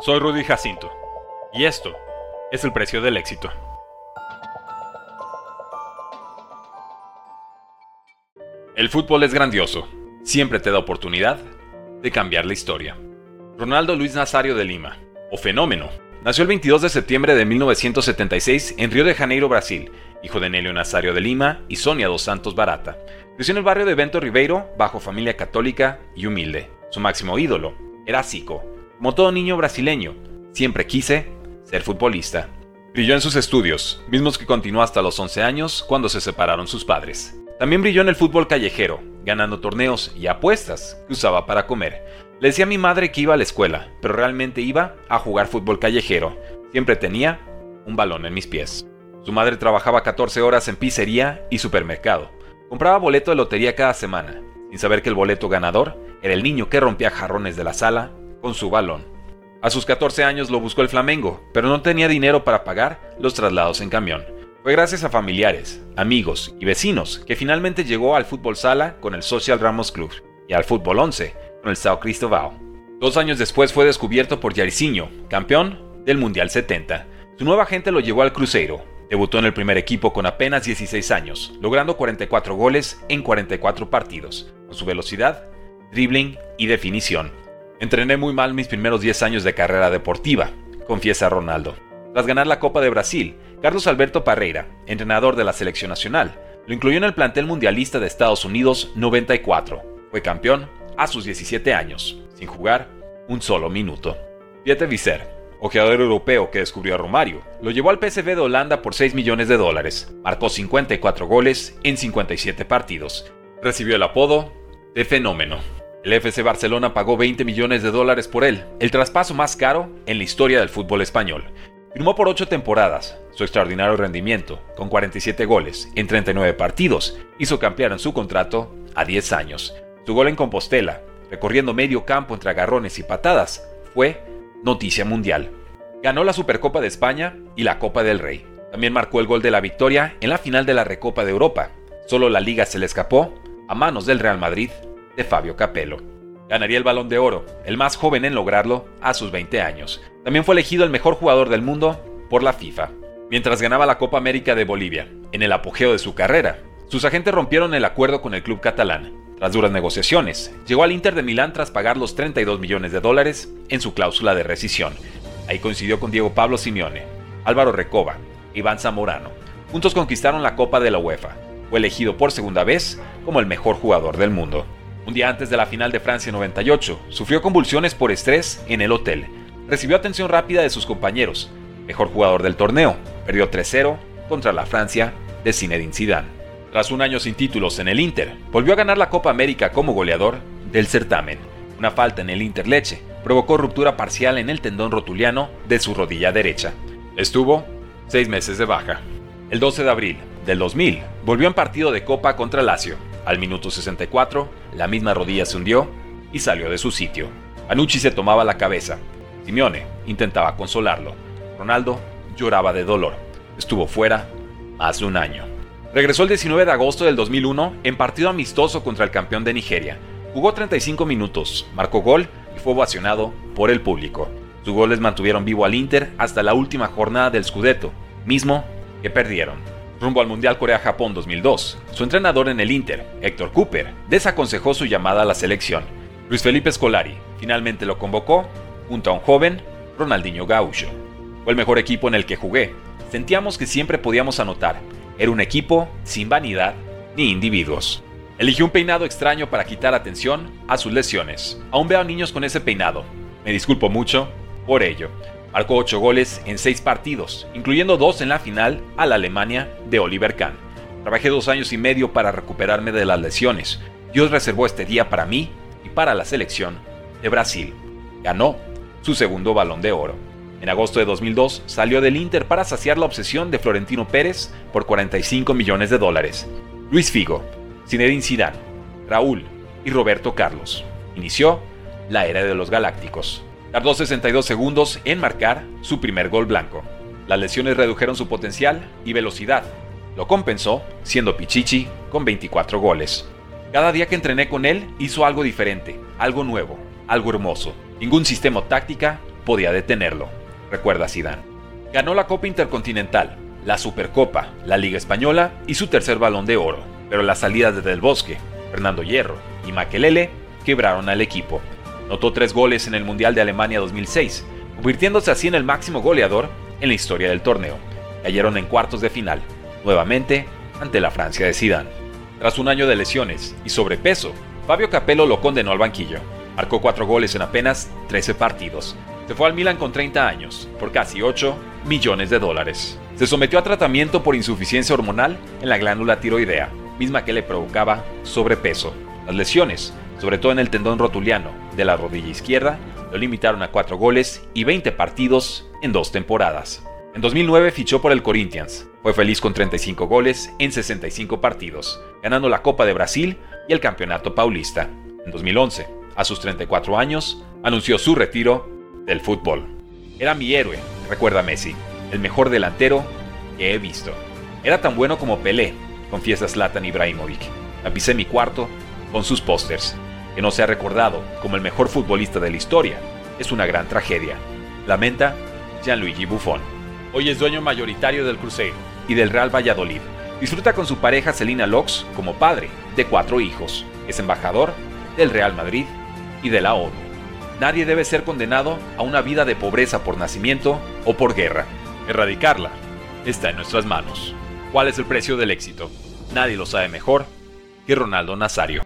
Soy Rudy Jacinto y esto es el precio del éxito. El fútbol es grandioso, siempre te da oportunidad de cambiar la historia. Ronaldo Luis Nazario de Lima, o Fenómeno, nació el 22 de septiembre de 1976 en Río de Janeiro, Brasil, hijo de Nelio Nazario de Lima y Sonia dos Santos Barata. Creció en el barrio de Bento Ribeiro, bajo familia católica y humilde. Su máximo ídolo era Zico, como todo niño brasileño, siempre quise ser futbolista. Brilló en sus estudios, mismos que continuó hasta los 11 años cuando se separaron sus padres. También brilló en el fútbol callejero, ganando torneos y apuestas que usaba para comer. Le decía a mi madre que iba a la escuela, pero realmente iba a jugar fútbol callejero. Siempre tenía un balón en mis pies. Su madre trabajaba 14 horas en pizzería y supermercado. Compraba boleto de lotería cada semana, sin saber que el boleto ganador era el niño que rompía jarrones de la sala con su balón. A sus 14 años lo buscó el Flamengo, pero no tenía dinero para pagar los traslados en camión. Fue gracias a familiares, amigos y vecinos que finalmente llegó al fútbol sala con el Social Ramos Club y al fútbol 11 con el Sao Cristóbal. Dos años después fue descubierto por Jairzinho, campeón del Mundial 70. Su nueva gente lo llevó al Cruzeiro. Debutó en el primer equipo con apenas 16 años, logrando 44 goles en 44 partidos, con su velocidad, dribbling y definición. Entrené muy mal mis primeros 10 años de carrera deportiva, confiesa Ronaldo. Tras ganar la Copa de Brasil, Carlos Alberto Parreira, entrenador de la selección nacional, lo incluyó en el plantel mundialista de Estados Unidos 94. Fue campeón a sus 17 años, sin jugar un solo minuto. Pieter Visser, ojeador europeo que descubrió a Romario, lo llevó al PSV de Holanda por 6 millones de dólares. Marcó 54 goles en 57 partidos. Recibió el apodo de Fenómeno. El FC Barcelona pagó 20 millones de dólares por él, el traspaso más caro en la historia del fútbol español. Firmó por 8 temporadas. Su extraordinario rendimiento, con 47 goles en 39 partidos, hizo que en su contrato a 10 años. Su gol en Compostela, recorriendo medio campo entre agarrones y patadas, fue noticia mundial. Ganó la Supercopa de España y la Copa del Rey. También marcó el gol de la victoria en la final de la Recopa de Europa. Solo la liga se le escapó a manos del Real Madrid de Fabio Capello. Ganaría el balón de oro, el más joven en lograrlo, a sus 20 años. También fue elegido el mejor jugador del mundo por la FIFA. Mientras ganaba la Copa América de Bolivia, en el apogeo de su carrera, sus agentes rompieron el acuerdo con el club catalán. Tras duras negociaciones, llegó al Inter de Milán tras pagar los 32 millones de dólares en su cláusula de rescisión. Ahí coincidió con Diego Pablo Simeone, Álvaro Recoba, Iván Zamorano. Juntos conquistaron la Copa de la UEFA. Fue elegido por segunda vez como el mejor jugador del mundo. Un día antes de la final de Francia 98, sufrió convulsiones por estrés en el hotel. Recibió atención rápida de sus compañeros. Mejor jugador del torneo, perdió 3-0 contra la Francia de Zinedine Zidane. Tras un año sin títulos en el Inter, volvió a ganar la Copa América como goleador del certamen. Una falta en el Inter Leche provocó ruptura parcial en el tendón rotuliano de su rodilla derecha. Estuvo seis meses de baja. El 12 de abril del 2000 volvió en partido de Copa contra Lazio al minuto 64, la misma rodilla se hundió y salió de su sitio. Anucci se tomaba la cabeza. Simeone intentaba consolarlo. Ronaldo lloraba de dolor. Estuvo fuera más de un año. Regresó el 19 de agosto del 2001 en partido amistoso contra el campeón de Nigeria. Jugó 35 minutos, marcó gol y fue ovacionado por el público. Sus goles mantuvieron vivo al Inter hasta la última jornada del Scudetto, mismo que perdieron rumbo al Mundial Corea-Japón 2002. Su entrenador en el Inter, Héctor Cooper, desaconsejó su llamada a la selección. Luis Felipe Scolari finalmente lo convocó junto a un joven Ronaldinho Gaucho. Fue el mejor equipo en el que jugué. Sentíamos que siempre podíamos anotar. Era un equipo sin vanidad ni individuos. Eligió un peinado extraño para quitar atención a sus lesiones. Aún veo niños con ese peinado. Me disculpo mucho por ello. Marcó 8 goles en 6 partidos, incluyendo 2 en la final a la Alemania de Oliver Kahn. Trabajé dos años y medio para recuperarme de las lesiones. Dios reservó este día para mí y para la selección de Brasil. Ganó su segundo balón de oro. En agosto de 2002 salió del Inter para saciar la obsesión de Florentino Pérez por 45 millones de dólares. Luis Figo, Zinedine Zidane, Raúl y Roberto Carlos. Inició la era de los Galácticos. Tardó 62 segundos en marcar su primer gol blanco. Las lesiones redujeron su potencial y velocidad. Lo compensó siendo Pichichi con 24 goles. Cada día que entrené con él hizo algo diferente, algo nuevo, algo hermoso. Ningún sistema o táctica podía detenerlo, recuerda Zidane. Ganó la Copa Intercontinental, la Supercopa, la Liga Española y su tercer balón de oro, pero las salidas de Del Bosque, Fernando Hierro y Makelele quebraron al equipo. Notó tres goles en el Mundial de Alemania 2006, convirtiéndose así en el máximo goleador en la historia del torneo. Cayeron en cuartos de final, nuevamente ante la Francia de Zidane. Tras un año de lesiones y sobrepeso, Fabio Capello lo condenó al banquillo. Marcó cuatro goles en apenas 13 partidos. Se fue al Milan con 30 años, por casi 8 millones de dólares. Se sometió a tratamiento por insuficiencia hormonal en la glándula tiroidea, misma que le provocaba sobrepeso. Las lesiones, sobre todo en el tendón rotuliano de la rodilla izquierda, lo limitaron a 4 goles y 20 partidos en dos temporadas. En 2009 fichó por el Corinthians. Fue feliz con 35 goles en 65 partidos, ganando la Copa de Brasil y el Campeonato Paulista. En 2011, a sus 34 años, anunció su retiro del fútbol. Era mi héroe, recuerda Messi, el mejor delantero que he visto. Era tan bueno como Pelé, confiesa Zlatan Ibrahimovic. Tapicé mi cuarto con sus pósters. Que no se ha recordado como el mejor futbolista de la historia es una gran tragedia. Lamenta Gianluigi Buffon. Hoy es dueño mayoritario del Cruzeiro y del Real Valladolid. Disfruta con su pareja Celina Lox como padre de cuatro hijos. Es embajador del Real Madrid y de la ONU. Nadie debe ser condenado a una vida de pobreza por nacimiento o por guerra. Erradicarla está en nuestras manos. ¿Cuál es el precio del éxito? Nadie lo sabe mejor que Ronaldo Nazario.